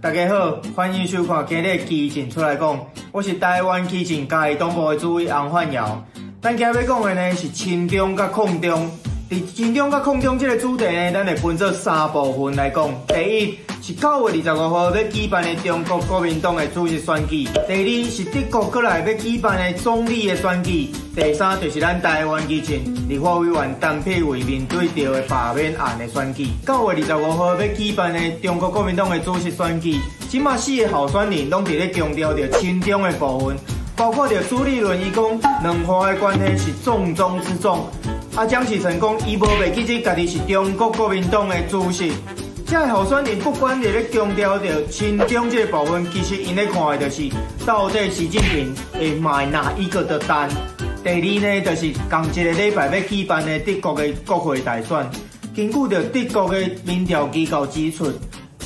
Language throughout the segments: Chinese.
大家好，欢迎收看今日基进出来讲，我是台湾基进嘉义东部的主委洪焕尧。咱今日要讲的呢是轻中甲控中，伫亲中甲抗中这个主题呢，咱会分做三部分来讲。第一是九月二十五号要举办的中国国民党的主席选举；第二是德国过来要举办的总理的选举；第三就是咱台湾基进立法委员陈佩慧面对着的罢免案的选举。九月二十五号要举办的中国国民党的主席选举，即马四个候选人拢伫咧强调着亲中的部分，包括着朱立伦伊讲两岸的关系是重中之重，啊蒋启成讲伊无袂记得家己是中国国民党的主席。这候选人不管伫咧强调着亲中这部分，其实因咧看的就是到底习近平会买哪一个的单。第二呢，就是同一个礼拜要举办的德国的国会大选，根据着德国的民调机构指出，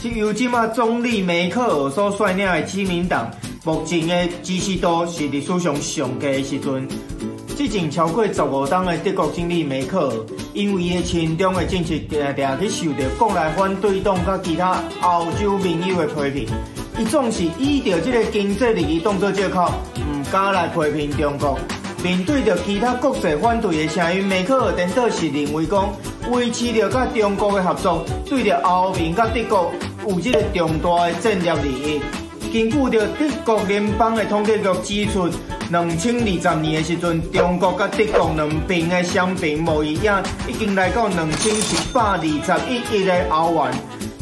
是由今麦总理梅克尔所率领的基民党，目前的支持度是历史上上低的时阵。之前超过十五档的德国总理梅克尔，因为伊的亲中的政策，常常去受到国内反对党甲其他欧洲盟友的批评。伊总是以着这个经济利益当作借口，唔敢来批评中国。面对着其他国际反对的声音，梅克尔颠倒是认为讲，维持着甲中国的合作，对着欧盟甲德国有这个重大的战略利益。根据着德国联邦的统计局指出。两千二十年的时阵，中国甲德国两边的双边贸易额已经来到两千七百二十一亿的欧元。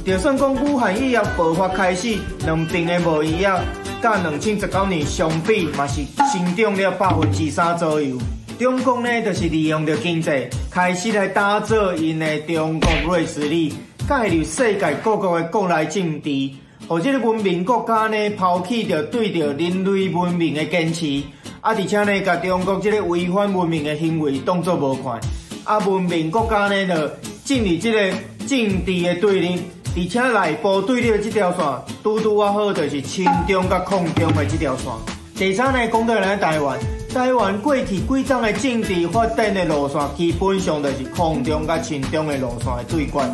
就算讲武汉疫情爆发开始，两边的贸易额甲两千十九年相比，嘛是增长了百分之三左右。中国呢，就是利用着经济，开始来打造因的中国锐实力，介入世界各国的国内政治，或者文明国家呢，抛弃着对着人类文明的坚持。啊！而且呢，甲中国这个违反文明的行为当作无看。啊，文明国家呢，就进入这个政治的对立，而且内部对立的这条线，拄拄啊好，就是亲中甲抗中的这条线。第三呢，讲到咱台湾，台湾过去几档的政治发展的路线，基本上就是抗中甲亲中的路线的对决，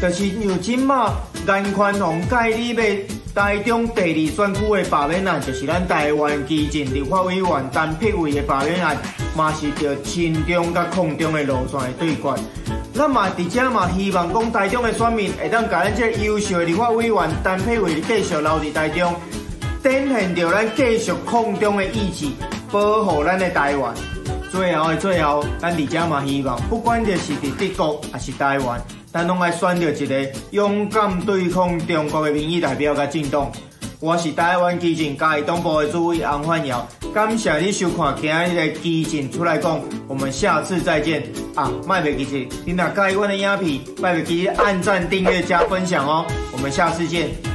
就是由今嘛颜宽宏介入的。台中第二选区的罢免案，就是咱台湾基进立法委员陈佩慧的罢免案，嘛是着亲中甲抗中的路线的对决。咱嘛伫遮嘛希望讲台中的选民会当甲咱这优秀的立法委员陈佩慧继续留伫台中，展现着咱继续抗中的意志，保护咱的台湾。最后的最后，咱伫遮嘛希望，不管着是伫德国还是台湾。咱拢爱选择一个勇敢对抗中国的民意代表甲政党。我是台湾基进嘉义党部的主委洪焕尧，感谢你收看今日的基进出来讲，我们下次再见啊！卖袂记住，你若喜欢的影片，卖袂记得按赞、订阅、加分享哦，我们下次见。